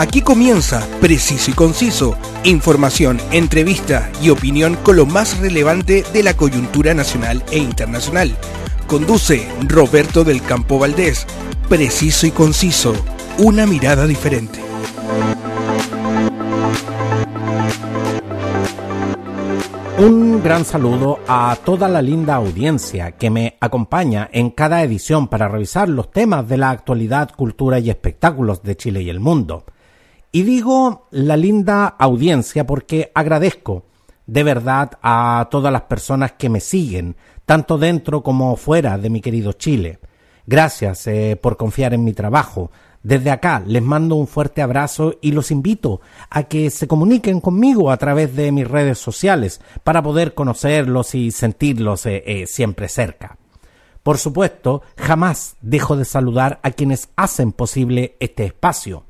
Aquí comienza Preciso y Conciso, información, entrevista y opinión con lo más relevante de la coyuntura nacional e internacional. Conduce Roberto del Campo Valdés. Preciso y Conciso, una mirada diferente. Un gran saludo a toda la linda audiencia que me acompaña en cada edición para revisar los temas de la actualidad, cultura y espectáculos de Chile y el mundo. Y digo la linda audiencia porque agradezco de verdad a todas las personas que me siguen, tanto dentro como fuera de mi querido Chile. Gracias eh, por confiar en mi trabajo, desde acá les mando un fuerte abrazo y los invito a que se comuniquen conmigo a través de mis redes sociales para poder conocerlos y sentirlos eh, eh, siempre cerca. Por supuesto, jamás dejo de saludar a quienes hacen posible este espacio.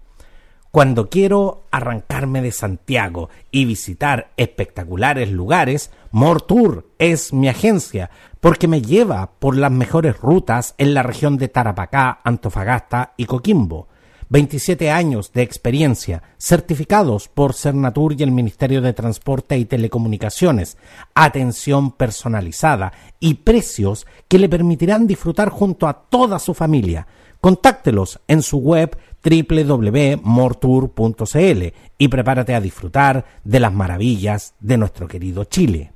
Cuando quiero arrancarme de Santiago y visitar espectaculares lugares, Mortour es mi agencia, porque me lleva por las mejores rutas en la región de Tarapacá, Antofagasta y Coquimbo. 27 años de experiencia, certificados por Cernatur y el Ministerio de Transporte y Telecomunicaciones, atención personalizada y precios que le permitirán disfrutar junto a toda su familia. Contáctelos en su web www.mortour.cl y prepárate a disfrutar de las maravillas de nuestro querido Chile.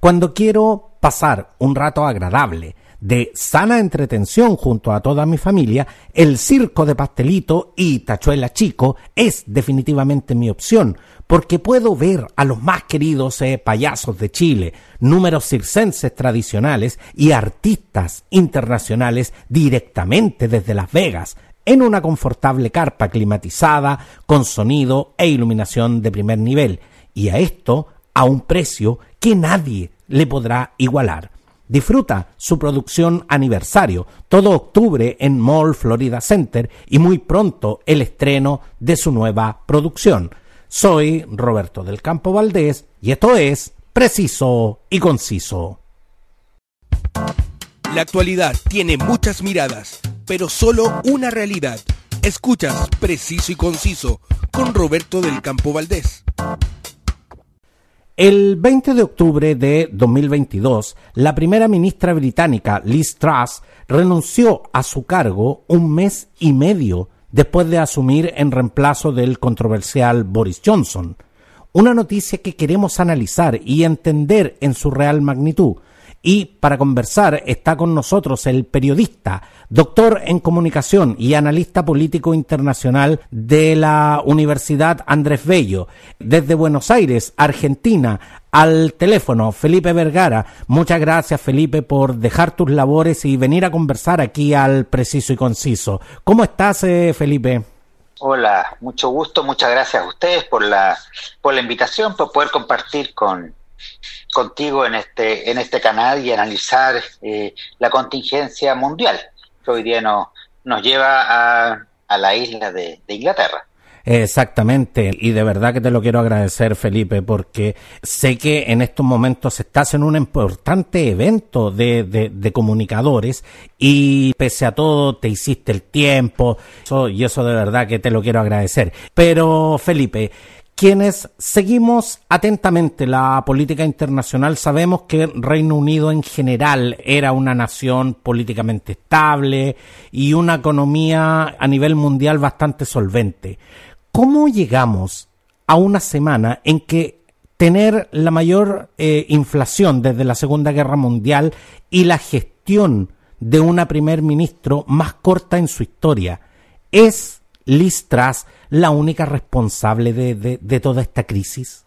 Cuando quiero pasar un rato agradable, de sana entretención junto a toda mi familia, el circo de pastelito y tachuela chico es definitivamente mi opción, porque puedo ver a los más queridos eh, payasos de Chile, números circenses tradicionales y artistas internacionales directamente desde Las Vegas, en una confortable carpa climatizada, con sonido e iluminación de primer nivel, y a esto a un precio que nadie le podrá igualar. Disfruta su producción aniversario todo octubre en Mall Florida Center y muy pronto el estreno de su nueva producción. Soy Roberto del Campo Valdés y esto es Preciso y Conciso. La actualidad tiene muchas miradas, pero solo una realidad. Escuchas Preciso y Conciso con Roberto del Campo Valdés. El 20 de octubre de 2022, la primera ministra británica Liz Truss renunció a su cargo un mes y medio después de asumir en reemplazo del controversial Boris Johnson. Una noticia que queremos analizar y entender en su real magnitud, y para conversar está con nosotros el periodista, doctor en comunicación y analista político internacional de la Universidad Andrés Bello. Desde Buenos Aires, Argentina, al teléfono, Felipe Vergara. Muchas gracias, Felipe, por dejar tus labores y venir a conversar aquí al Preciso y Conciso. ¿Cómo estás, eh, Felipe? Hola, mucho gusto, muchas gracias a ustedes por la, por la invitación, por poder compartir con, contigo en este, en este canal y analizar eh, la contingencia mundial que hoy día nos, nos lleva a, a la isla de, Inglaterra. Exactamente, y de verdad que te lo quiero agradecer, Felipe, porque sé que en estos momentos estás en un importante evento de, de, de comunicadores y pese a todo te hiciste el tiempo, y eso de verdad que te lo quiero agradecer. Pero, Felipe, quienes seguimos atentamente la política internacional sabemos que Reino Unido en general era una nación políticamente estable y una economía a nivel mundial bastante solvente. ¿Cómo llegamos a una semana en que tener la mayor eh, inflación desde la Segunda Guerra Mundial y la gestión de una primer ministro más corta en su historia es Liz Truss la única responsable de, toda esta crisis?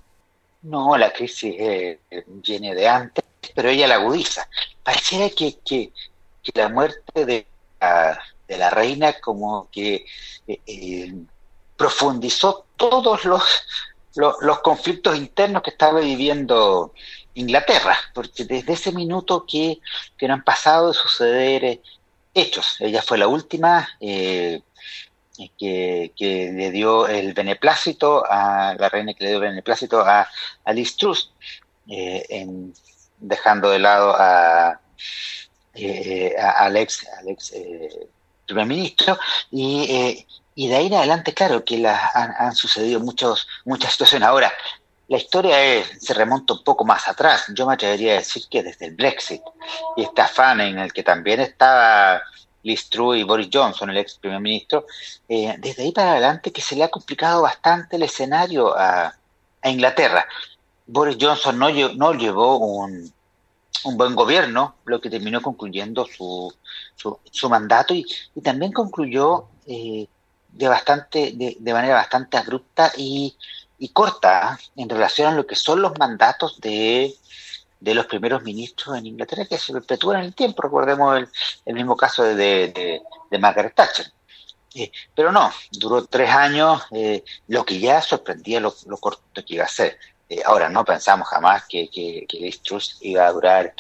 No, la crisis eh, viene de antes, pero ella la agudiza. Pareciera que, que, la muerte de la, de la, reina como que eh, eh, profundizó todos los, los, conflictos internos que estaba viviendo Inglaterra, porque desde ese minuto que, que no han pasado de suceder hechos, ella fue la última que, le dio el beneplácito a la reina que le dio el beneplácito a, a Liz Truss, eh, dejando de lado a, eh, Alex, Alex eh, primer ministro, y, y de ahí en adelante, claro, que las, han, sucedido muchos, muchas situaciones. Ahora, la historia se remonta un poco más atrás. Yo me atrevería a decir que desde el Brexit y este afán en el que también estaba Liz Truss y Boris Johnson, el ex primer ministro, eh, desde ahí para adelante que se le ha complicado bastante el escenario a, Inglaterra. Boris Johnson no, no llevó un, un, buen gobierno, lo que terminó concluyendo su, su, mandato y, también concluyó eh, de bastante de, de, manera bastante abrupta y, y corta en relación a lo que son los mandatos de, de los primeros ministros en Inglaterra que se perpetúan en el tiempo. Recordemos el, el mismo caso de, de, Margaret Thatcher. Eh, pero no, duró tres años, eh, lo que ya sorprendía lo, lo, corto que iba a ser. Eh, ahora, no pensamos jamás que, que, que Truss iba a durar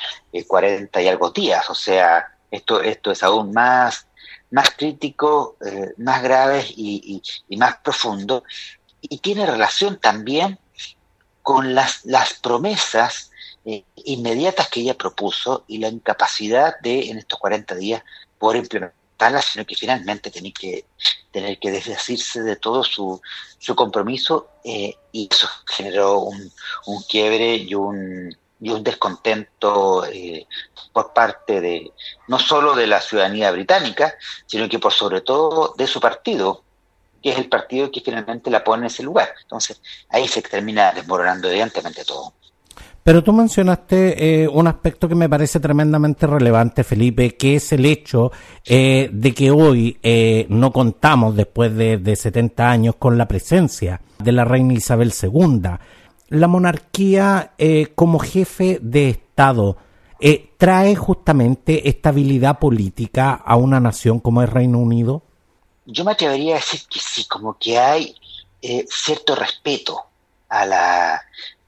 40 y algo días, o sea, esto, esto es aún más, más crítico, más grave y, y, y, más profundo, y tiene relación también con las, las promesas eh, inmediatas que ella propuso y la incapacidad de en estos 40 días poder implementarlas, sino que finalmente tenía que tener que desdecirse de todo su, su compromiso eh, y eso generó un, un quiebre y un, y un descontento eh, por parte de no solo de la ciudadanía británica, sino que por sobre todo de su partido, que es el partido que finalmente la pone en ese lugar. Entonces ahí se termina desmoronando evidentemente todo. Pero tú mencionaste eh, un aspecto que me parece tremendamente relevante, Felipe, que es el hecho eh, de que hoy eh, no contamos, después de, de 70 años, con la presencia de la reina Isabel II. La monarquía como jefe de Estado trae justamente estabilidad política a una nación como el Reino Unido. Yo me atrevería a decir que sí, como que hay cierto respeto a la,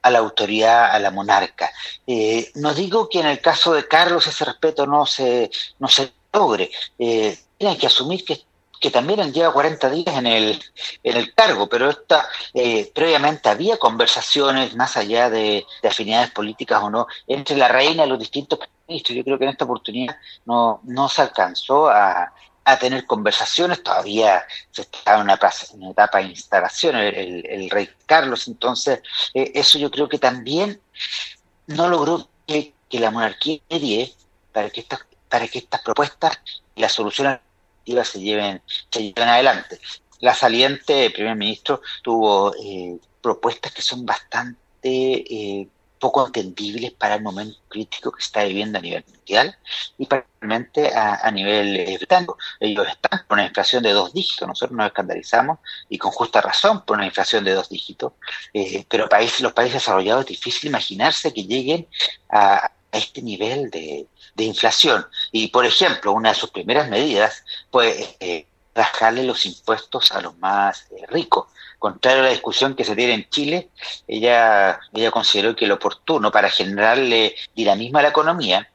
a la autoridad, a la monarca. Eh, no digo que en el caso de Carlos ese respeto no se, no se logre. Eh, tienen que asumir que, que también él lleva 40 días en el, en el cargo, pero esta, eh, previamente había conversaciones más allá de, de, afinidades políticas o no entre la reina y los distintos ministros. Yo creo que en esta oportunidad no, no se alcanzó a, a tener conversaciones, todavía se está en una, etapa de instalación el, rey Carlos, entonces eh, eso yo creo que también no logró que, la monarquía medie para que estas para que estas propuestas y las soluciones se lleven se lleven adelante. La saliente primer ministro tuvo eh, propuestas que son bastante eh, poco entendibles para el momento crítico que está viviendo a nivel mundial y particularmente a, nivel eh, británico. Ellos están con una inflación de dos dígitos, nosotros nos escandalizamos y con justa razón por una inflación de dos dígitos, eh, pero países, los países desarrollados es difícil imaginarse que lleguen a, este nivel de, inflación. Y, por ejemplo, una de sus primeras medidas fue eh, bajarle los impuestos a los más eh, ricos contrario a la discusión que se tiene en Chile, ella, ella consideró que lo oportuno para generarle dinamismo a la economía,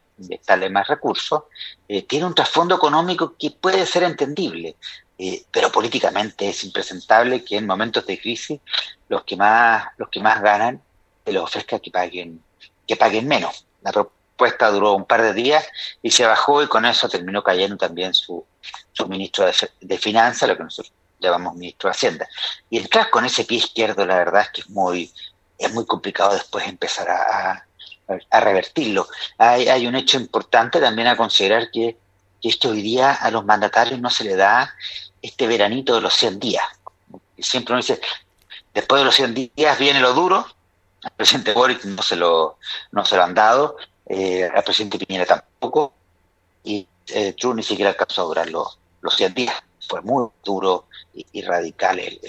darle más recursos, eh, tiene un trasfondo económico que puede ser entendible, eh, pero políticamente es impresentable que en momentos de crisis los que más, los que más ganan se les ofrezca que paguen, que paguen menos. La propuesta duró un par de días y se bajó y con eso terminó cayendo también su, su ministro de Finanzas, lo que nosotros llamamos ministro de Hacienda. Y entrar con ese pie izquierdo, la verdad es que es muy, es muy complicado después empezar a, a, revertirlo. Hay, hay, un hecho importante también a considerar que, que esto hoy día a los mandatarios no se le da este veranito de los 100 días. Siempre uno dice, después de los 100 días viene lo duro, al presidente Boric no se lo, no se lo han dado, eh, al presidente Piñera tampoco, y eh, Trump ni siquiera alcanzó a durar los, los 100 días. Fue muy duro y, radical el,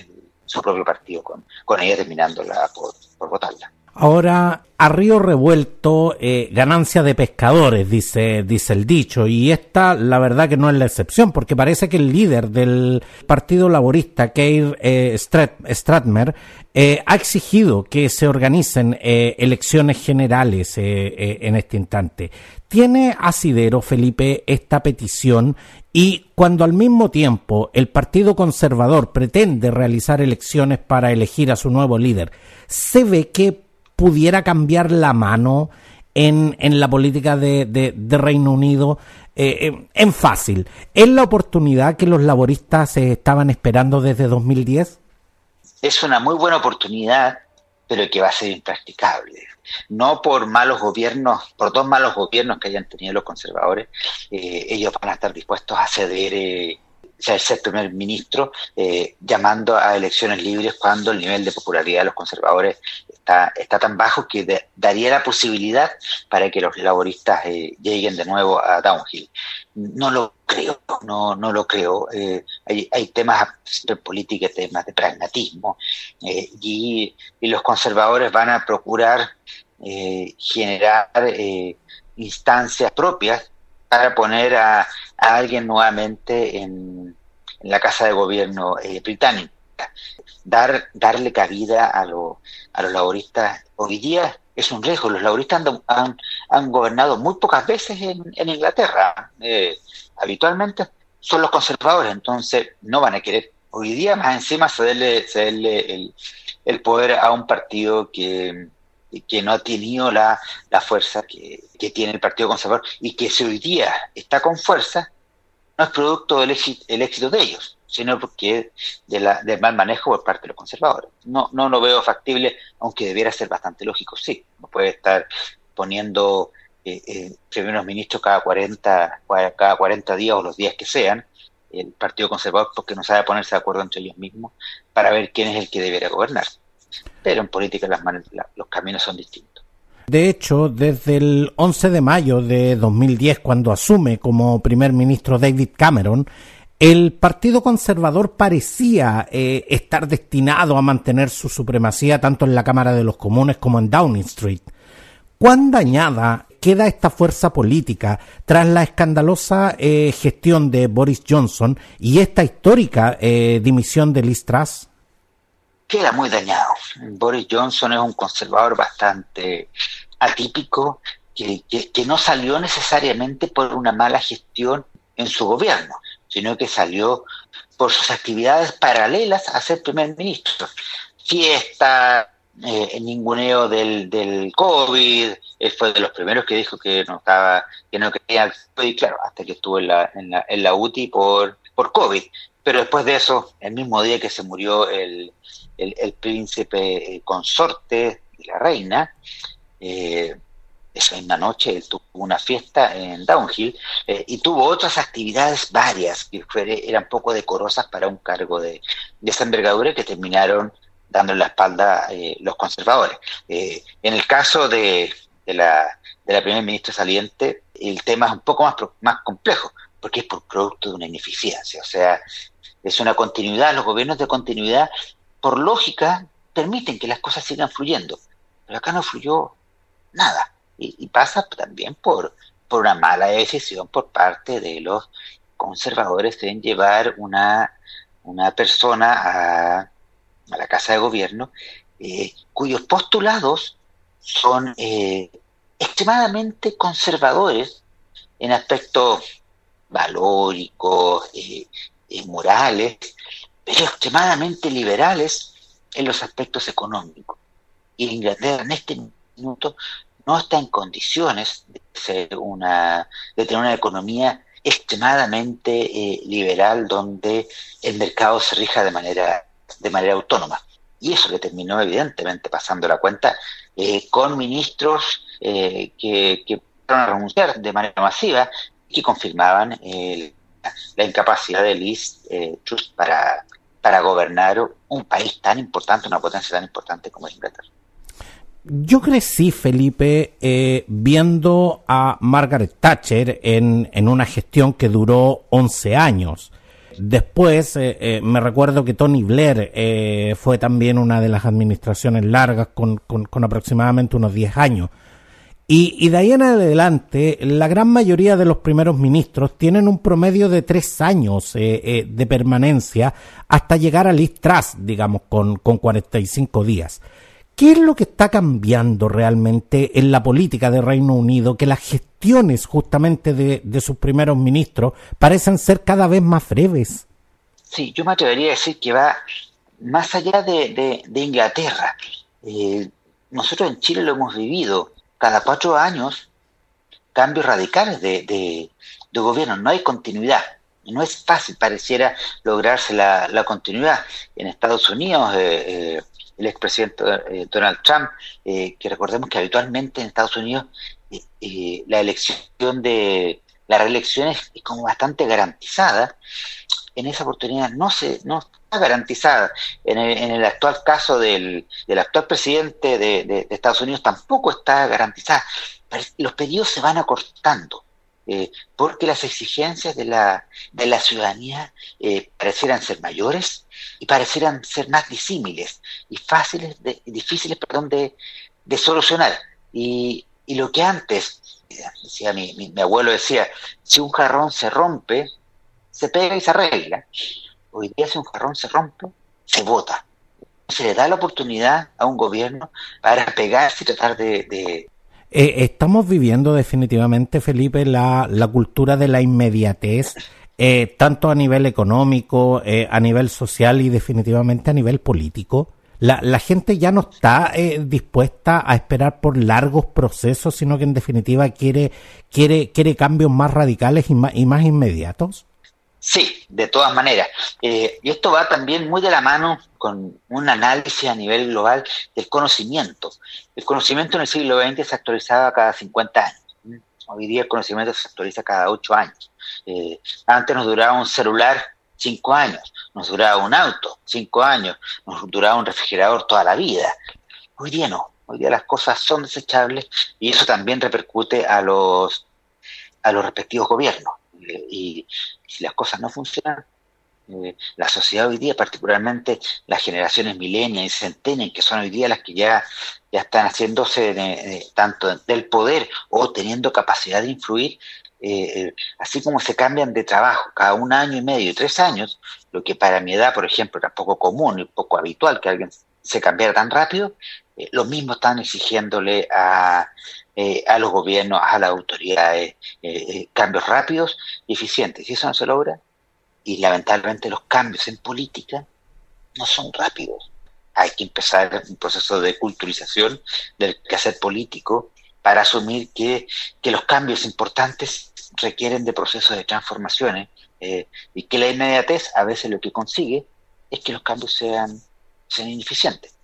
su propio partido, con, con ella terminándola por, por votarla. Ahora, a río revuelto, eh, ganancia de pescadores, dice, dice el dicho, y esta la verdad que no es la excepción, porque parece que el líder del Partido Laborista, Keir eh, Stratmer, eh, ha exigido que se organicen eh, elecciones generales eh, en este instante. ¿Tiene asidero, Felipe, esta petición? Y cuando al mismo tiempo el Partido Conservador pretende realizar elecciones para elegir a su nuevo líder, ¿se ve que pudiera cambiar la mano en, en la política de, de, Reino Unido eh, en fácil, ¿es la oportunidad que los laboristas estaban esperando desde 2010? Es una muy buena oportunidad, pero que va a ser impracticable. No por malos gobiernos, por dos malos gobiernos que hayan tenido los conservadores, ellos van a estar dispuestos a ceder ser primer ministro, eh, llamando a elecciones libres cuando el nivel de popularidad de los conservadores está, está tan bajo que daría la posibilidad para que los laboristas eh, lleguen de nuevo a Downhill. No lo creo, no, no lo creo. Eh, hay, temas de política, temas de pragmatismo, y, y, los conservadores van a procurar generar instancias propias para poner a, alguien nuevamente en, la Casa de Gobierno eh, británica. Dar, darle cabida a, a los laboristas hoy día es un riesgo. Los laboristas han, han, gobernado muy pocas veces en, Inglaterra. Eh, habitualmente son los conservadores, entonces no van a querer hoy día más encima cederle, cederle el, el poder a un partido que, que no ha tenido la, la fuerza que, tiene el Partido Conservador y que si hoy día está con fuerza, no es producto del éxito, el éxito de ellos, sino porque de la, del mal manejo por parte de los conservadores. No, no lo veo factible, aunque debiera ser bastante lógico, sí. No puede estar poniendo eh, eh, primeros ministros cada 40, cada 40 días o los días que sean, el Partido Conservador porque no sabe ponerse de acuerdo entre ellos mismos para ver quién es el que debería gobernar pero en política las los caminos son distintos. De hecho, desde el 11 de mayo de 2010, cuando asume como primer ministro David Cameron, el Partido Conservador parecía eh, estar destinado a mantener su supremacía tanto en la Cámara de los Comunes como en Downing Street. ¿Cuán dañada queda esta fuerza política tras la escandalosa eh, gestión de Boris Johnson y esta histórica eh, dimisión de Liz Truss? Queda muy dañado. Boris Johnson es un conservador bastante atípico que, que, no salió necesariamente por una mala gestión en su gobierno, sino que salió por sus actividades paralelas a ser primer ministro. Fiesta, eh, ninguneo del, del COVID, él fue de los primeros que dijo que no estaba, que no quería y claro, hasta que estuvo en la, en la, en la UTI por, por COVID. Pero después de eso, el mismo día que se murió el, el, príncipe eh, consorte de la reina. Eh, esa misma noche él tuvo una fiesta en Downhill eh, y tuvo otras actividades varias que eran poco decorosas para un cargo de, esa envergadura que terminaron dando la espalda los conservadores. en el caso de, la, de la primer ministra saliente, el tema es un poco más, más complejo, porque es por producto de una ineficiencia, o sea, es una continuidad, los gobiernos de continuidad por lógica, permiten que las cosas sigan fluyendo. Pero acá no fluyó nada. Y, pasa también por, por una mala decisión por parte de los conservadores en llevar una, una persona a, a la Casa de Gobierno eh, cuyos postulados son eh, extremadamente conservadores en aspectos valóricos, eh, morales, pero extremadamente liberales en los aspectos económicos. Y Inglaterra en este minuto no está en condiciones de, ser una, de tener una economía extremadamente eh, liberal donde el mercado se rija de manera, de manera autónoma. Y eso le terminó evidentemente pasando la cuenta eh, con ministros eh, que, que a renunciar de manera masiva y que confirmaban la incapacidad de Liz Truss para, para gobernar un país tan importante, una potencia tan importante como es Inglaterra. Yo crecí, Felipe, eh, viendo a Margaret Thatcher en, en, una gestión que duró 11 años. Después, eh, eh, me recuerdo que Tony Blair fue también una de las administraciones largas con, con, con aproximadamente unos 10 años. Y, de ahí en adelante, la gran mayoría de los primeros ministros tienen un promedio de tres años eh, eh, de permanencia hasta llegar a Liz Truss, digamos, con, con 45 días. ¿Qué es lo que está cambiando realmente en la política de Reino Unido? Que las gestiones justamente de, de sus primeros ministros parecen ser cada vez más breves. Sí, yo me atrevería a decir que va más allá de, de, Inglaterra. Eh, nosotros en Chile lo hemos vivido cada cuatro años cambios radicales de, de gobierno, no hay continuidad. No es fácil, pareciera lograrse la, continuidad. En Estados Unidos, eh, eh, el expresidente eh, Donald Trump, que recordemos que habitualmente en Estados Unidos la elección de la reelección es, como bastante garantizada. En esa oportunidad no se no garantizada. En el, actual caso del, actual presidente de Estados Unidos tampoco está garantizada. Los pedidos se van acortando eh, porque las exigencias de la, de la ciudadanía eh, parecieran ser mayores y parecieran ser más disímiles y fáciles, de, difíciles perdón, de, de solucionar. Y, y, lo que antes, decía mi, mi, abuelo decía, si un jarrón se rompe, se pega y se arregla. Hoy día si un jarrón se rompe, se vota. Se le da la oportunidad a un gobierno para pegarse y tratar de, eh, estamos viviendo definitivamente, Felipe, la, la cultura de la inmediatez, eh, tanto a nivel económico, eh, a nivel social y definitivamente a nivel político. La, la gente ya no está dispuesta a esperar por largos procesos, sino que en definitiva quiere, quiere, quiere cambios más radicales y más, y más inmediatos. Sí, de todas maneras. Eh, y esto va también muy de la mano con un análisis a nivel global del conocimiento. El conocimiento en el siglo XX se actualizaba cada 50 años. Hoy día el conocimiento se actualiza cada 8 años. Eh, antes nos duraba un celular 5 años, nos duraba un auto 5 años, nos duraba un refrigerador toda la vida. Hoy día no. Hoy día las cosas son desechables y eso también repercute a los, a los respectivos gobiernos y si las cosas no funcionan, eh, la sociedad hoy día, particularmente las generaciones milenias y centenias, que son hoy día las que ya, ya están haciéndose tanto del poder o teniendo capacidad de influir, eh, eh, así como se cambian de trabajo cada un año y medio, tres años, lo que para mi edad, por ejemplo, era poco común y poco habitual que alguien se cambiara tan rápido, lo mismo están exigiéndole a, eh, a los gobiernos, a las autoridades, eh, eh, cambios rápidos y eficientes. Y eso no se logra, y lamentablemente los cambios en política no son rápidos. Hay que empezar un proceso de culturización del quehacer político para asumir que, los cambios importantes requieren de procesos de transformaciones y que la inmediatez a veces lo que consigue es que los cambios sean, sean ineficientes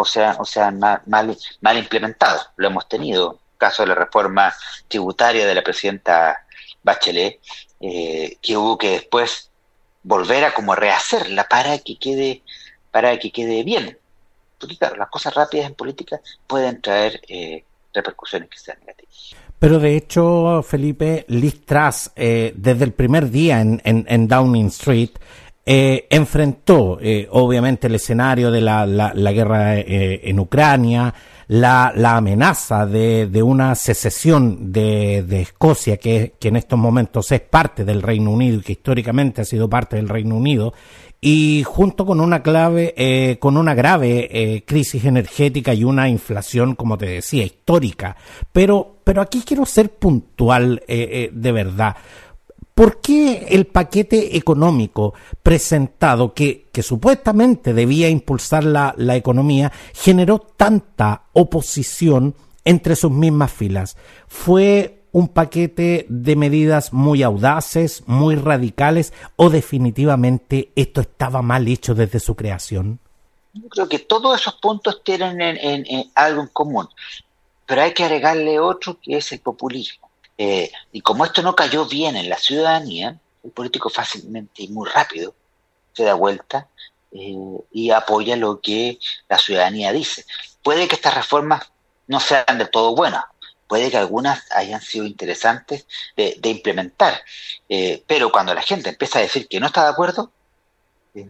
o sea, o sea mal, mal, mal implementados. Lo hemos tenido caso de la reforma tributaria de la presidenta Bachelet, eh, que hubo que después volver a como rehacerla para que quede, para que quede bien. Porque claro, las cosas rápidas en política pueden traer eh, repercusiones que sean negativas. Pero de hecho, Felipe, Liz Truss, eh, desde el primer día en, en, Downing Street, enfrentó obviamente el escenario de la, la guerra en Ucrania, la, la amenaza de, de, una secesión de, de Escocia, que, que, en estos momentos es parte del Reino Unido y que históricamente ha sido parte del Reino Unido, y junto con una clave, eh, con una grave eh, crisis energética y una inflación, como te decía, histórica. Pero, pero aquí quiero ser puntual eh, de verdad. ¿Por qué el paquete económico presentado, que, supuestamente debía impulsar la, la, economía, generó tanta oposición entre sus mismas filas? ¿Fue un paquete de medidas muy audaces, muy radicales, o definitivamente esto estaba mal hecho desde su creación? Yo creo que todos esos puntos tienen en, algo en común, pero hay que agregarle otro que es el populismo eh, y como esto no cayó bien en la ciudadanía, el político fácilmente y muy rápido se da vuelta eh, y apoya lo que la ciudadanía dice. Puede que estas reformas no sean de todo buenas, puede que algunas hayan sido interesantes de, implementar, eh, pero cuando la gente empieza a decir que no está de acuerdo,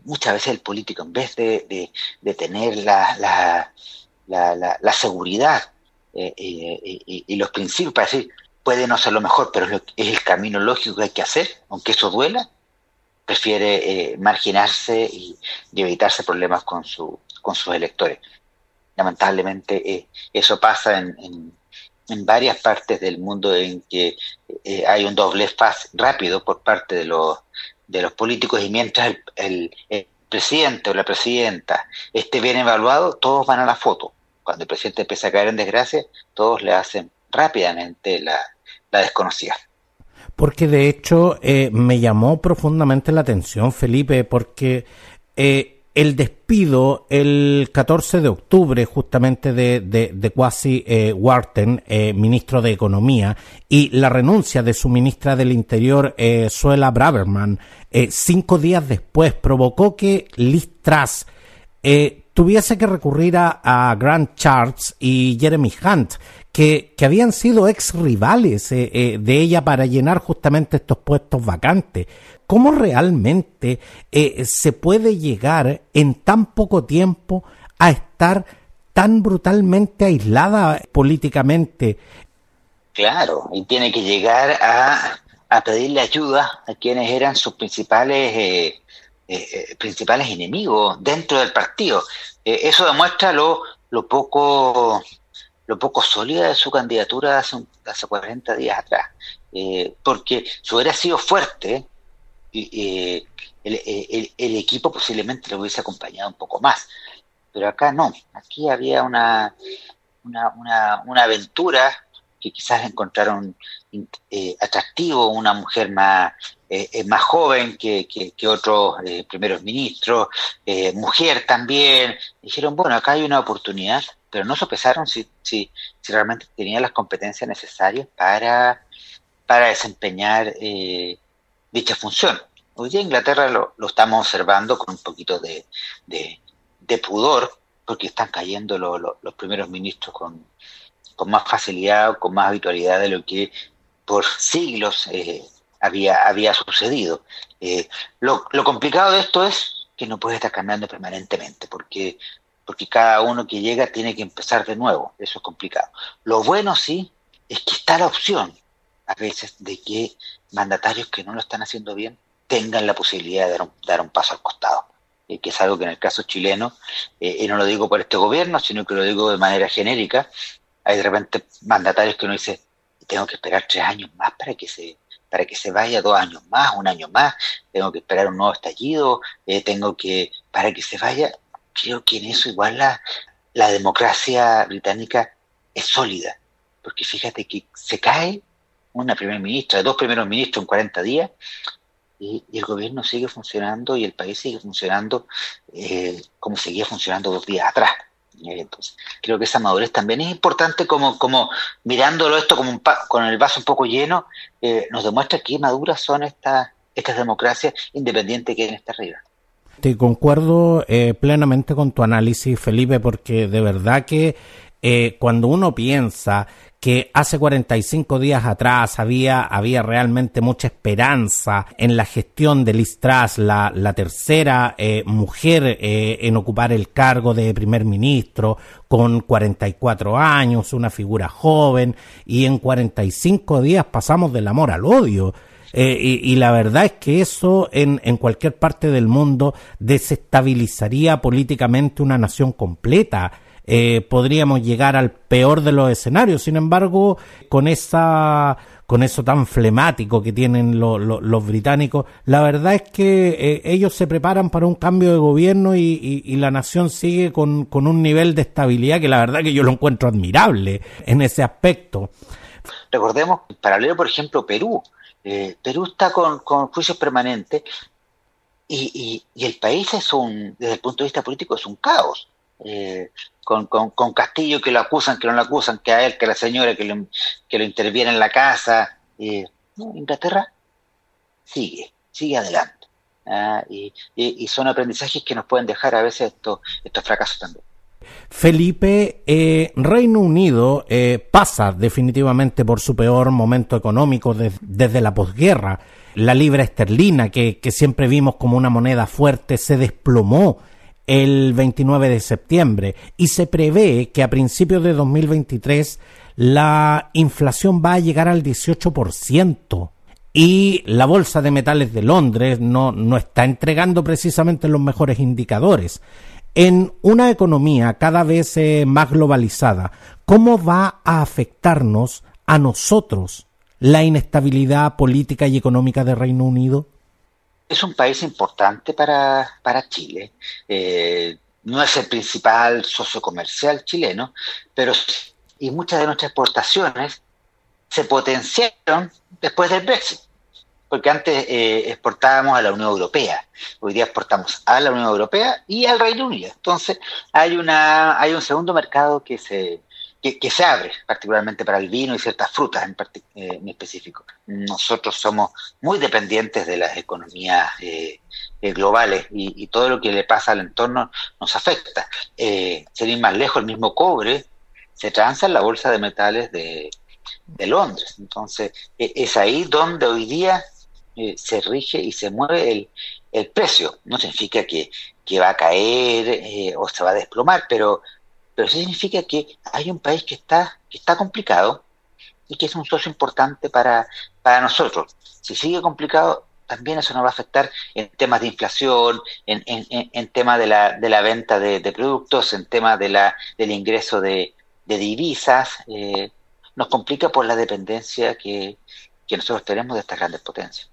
muchas veces el político, en vez de, tener la, la, seguridad y, y, los principios para decir, puede no ser lo mejor, pero es, el camino lógico que hay que hacer, aunque eso duela, prefiere eh, marginarse y, evitarse problemas con, su, con sus electores. Lamentablemente eh, eso pasa en, en, varias partes del mundo en que eh, hay un doble faz rápido por parte de los, de los políticos y mientras el, el presidente o la presidenta esté bien evaluado, todos van a la foto. Cuando el presidente empieza a caer en desgracia, todos le hacen rápidamente la, la desconocida. Porque de hecho eh, me llamó profundamente la atención, Felipe, porque eh, el despido el 14 de octubre justamente de, de, de eh, Wharton, eh, ministro de Economía, y la renuncia de su ministra del Interior, Suela Braverman, cinco días después, provocó que Liz tuviese que recurrir a, Grant Charles y Jeremy Hunt, que, habían sido ex rivales eh, eh, de ella para llenar justamente estos puestos vacantes. ¿Cómo realmente eh, se puede llegar en tan poco tiempo a estar tan brutalmente aislada políticamente? Claro, y tiene que llegar a, a pedirle ayuda a quienes eran sus principales eh, principales enemigos dentro del partido. Eso demuestra lo, lo poco lo poco sólida de su candidatura hace, un, hace 40 días atrás. Eh, porque si hubiera sido fuerte, el, el, el, equipo posiblemente lo hubiese acompañado un poco más. Pero acá no, aquí había una, una, una, una aventura que quizás encontraron eh, atractivo, una mujer más, eh, más joven que, que, otros eh, primeros ministros, eh, mujer también. Dijeron, bueno, acá hay una oportunidad, pero no sopesaron si, si, si realmente tenía las competencias necesarias para, para desempeñar eh, dicha función. Hoy día Inglaterra lo, lo, estamos observando con un poquito de, de, pudor, porque están cayendo lo, los primeros ministros con, con más facilidad o con más habitualidad de lo que por siglos eh, había, había sucedido. Eh, lo, lo, complicado de esto es que no puede estar cambiando permanentemente, porque, porque cada uno que llega tiene que empezar de nuevo, eso es complicado. Lo bueno sí es que está la opción a veces de que mandatarios que no lo están haciendo bien tengan la posibilidad de dar un, dar un paso al costado, eh, que es algo que en el caso chileno, y no lo digo por este gobierno, sino que lo digo de manera genérica, hay de repente mandatarios que uno dice, tengo que esperar tres años más para que se para que se vaya dos años más, un año más, tengo que esperar un nuevo estallido, eh, tengo que, para que se vaya, creo que en eso igual la, la democracia británica es sólida, porque fíjate que se cae una primera ministra, dos primeros ministros en 40 días, y, el gobierno sigue funcionando y el país sigue funcionando eh, como seguía funcionando dos días atrás. Entonces, creo que esa madurez también es importante como, como mirándolo esto como un con el vaso un poco lleno, eh, nos demuestra qué maduras son estas, estas democracias independientes que en esta arriba. Te concuerdo eh, plenamente con tu análisis, Felipe, porque de verdad que eh, cuando uno piensa que hace 45 días atrás había, había realmente mucha esperanza en la gestión de Liz Truss, la, tercera eh, mujer eh, en ocupar el cargo de primer ministro, con 44 años, una figura joven, y en 45 días pasamos del amor al odio. Eh, y, y, la verdad es que eso en, en cualquier parte del mundo desestabilizaría políticamente una nación completa eh, podríamos llegar al peor de los escenarios. Sin embargo, con esa con eso tan flemático que tienen lo, lo, los británicos, la verdad es que eh, ellos se preparan para un cambio de gobierno y, y, y la nación sigue con, con, un nivel de estabilidad que la verdad que yo lo encuentro admirable en ese aspecto. Recordemos, en paralelo, por ejemplo, Perú. Eh, Perú está con, con juicios permanentes y, y, el país es un, desde el punto de vista político, es un caos. Eh, con, con, Castillo que lo acusan, que no lo acusan, que a él, que a la señora que lo, que lo interviene en la casa. Eh, no, Inglaterra sigue, sigue adelante. ¿ah? Y, son aprendizajes que nos pueden dejar a veces estos, fracasos también. Felipe, eh, Reino Unido eh, pasa definitivamente por su peor momento económico de, desde la posguerra. La libra esterlina, que siempre vimos como una moneda fuerte, se desplomó el 29 de septiembre y se prevé que a principios de 2023 la inflación va a llegar al 18% y la Bolsa de Metales de Londres no, no está entregando precisamente los mejores indicadores. En una economía cada vez eh, más globalizada, ¿cómo va a afectarnos a nosotros la inestabilidad política y económica de Reino Unido? Es un país importante para, para Chile. Eh, no es el principal socio comercial chileno, pero y muchas de nuestras exportaciones se potenciaron después del Brexit. porque antes eh, exportábamos a la Unión Europea, hoy día exportamos a la Unión Europea y al Reino Unido. Entonces hay, una, hay un segundo mercado que se, que, se abre, particularmente para el vino y ciertas frutas en, eh, específico. Nosotros somos muy dependientes de las economías eh, globales y, todo lo que le pasa al entorno nos afecta. Eh, sin ir más lejos, el mismo cobre se transa en la bolsa de metales de, Londres. Entonces, e, es ahí donde hoy día eh, se rige y se mueve el, el precio. No significa que, que va a caer eh, o se va a desplomar, pero, pero sí significa que hay un país que está, que está complicado y que es un socio importante para, para nosotros. Si sigue complicado, también eso nos va a afectar en temas de inflación, en, en, en temas de la, de la venta de, productos, en temas de la, del ingreso de, de divisas. Eh, nos complica por la dependencia que, nosotros tenemos de estas grandes potencias.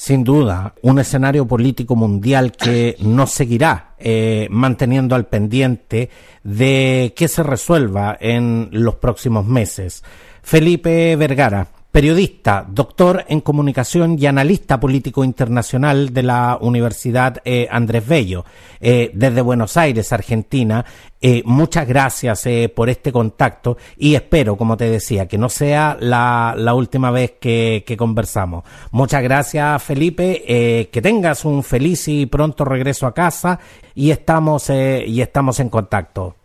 Sin duda, un escenario político mundial que nos seguirá eh, manteniendo al pendiente de que se resuelva en los próximos meses. Felipe Vergara, periodista, doctor en comunicación y analista político internacional de la Universidad eh, Andrés Bello, eh, desde Buenos Aires, Argentina. Eh, muchas gracias por este contacto y espero, como te decía, que no sea la, última vez que, conversamos. Muchas gracias, Felipe. que tengas un feliz y pronto regreso a casa y estamos, y estamos en contacto.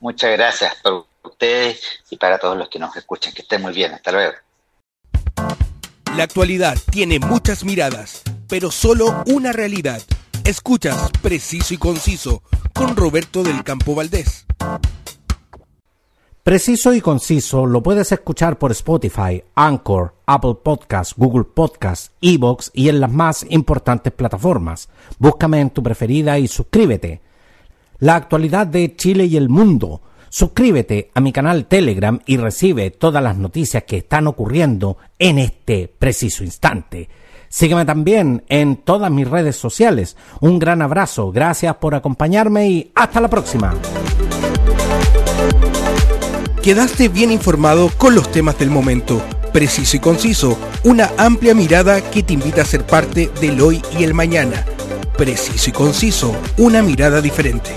Muchas gracias ustedes y para todos los que nos escuchan. Que estén muy bien. Hasta luego. La actualidad tiene muchas miradas, pero solo una realidad. Escuchas Preciso y Conciso con Roberto del Campo Valdés. Preciso y conciso lo puedes escuchar por Spotify, Anchor, Apple Podcasts, Google Podcasts, Evox y en las más importantes plataformas. Búscame en tu preferida y suscríbete. La actualidad de Chile y el mundo Suscríbete a mi canal Telegram y recibe todas las noticias que están ocurriendo en este preciso instante. Sígueme también en todas mis redes sociales. Un gran abrazo, gracias por acompañarme y hasta la próxima. Quedaste bien informado con los temas del momento, preciso y conciso, una amplia mirada que te invita a ser parte del hoy y el mañana. Preciso y conciso, una mirada diferente.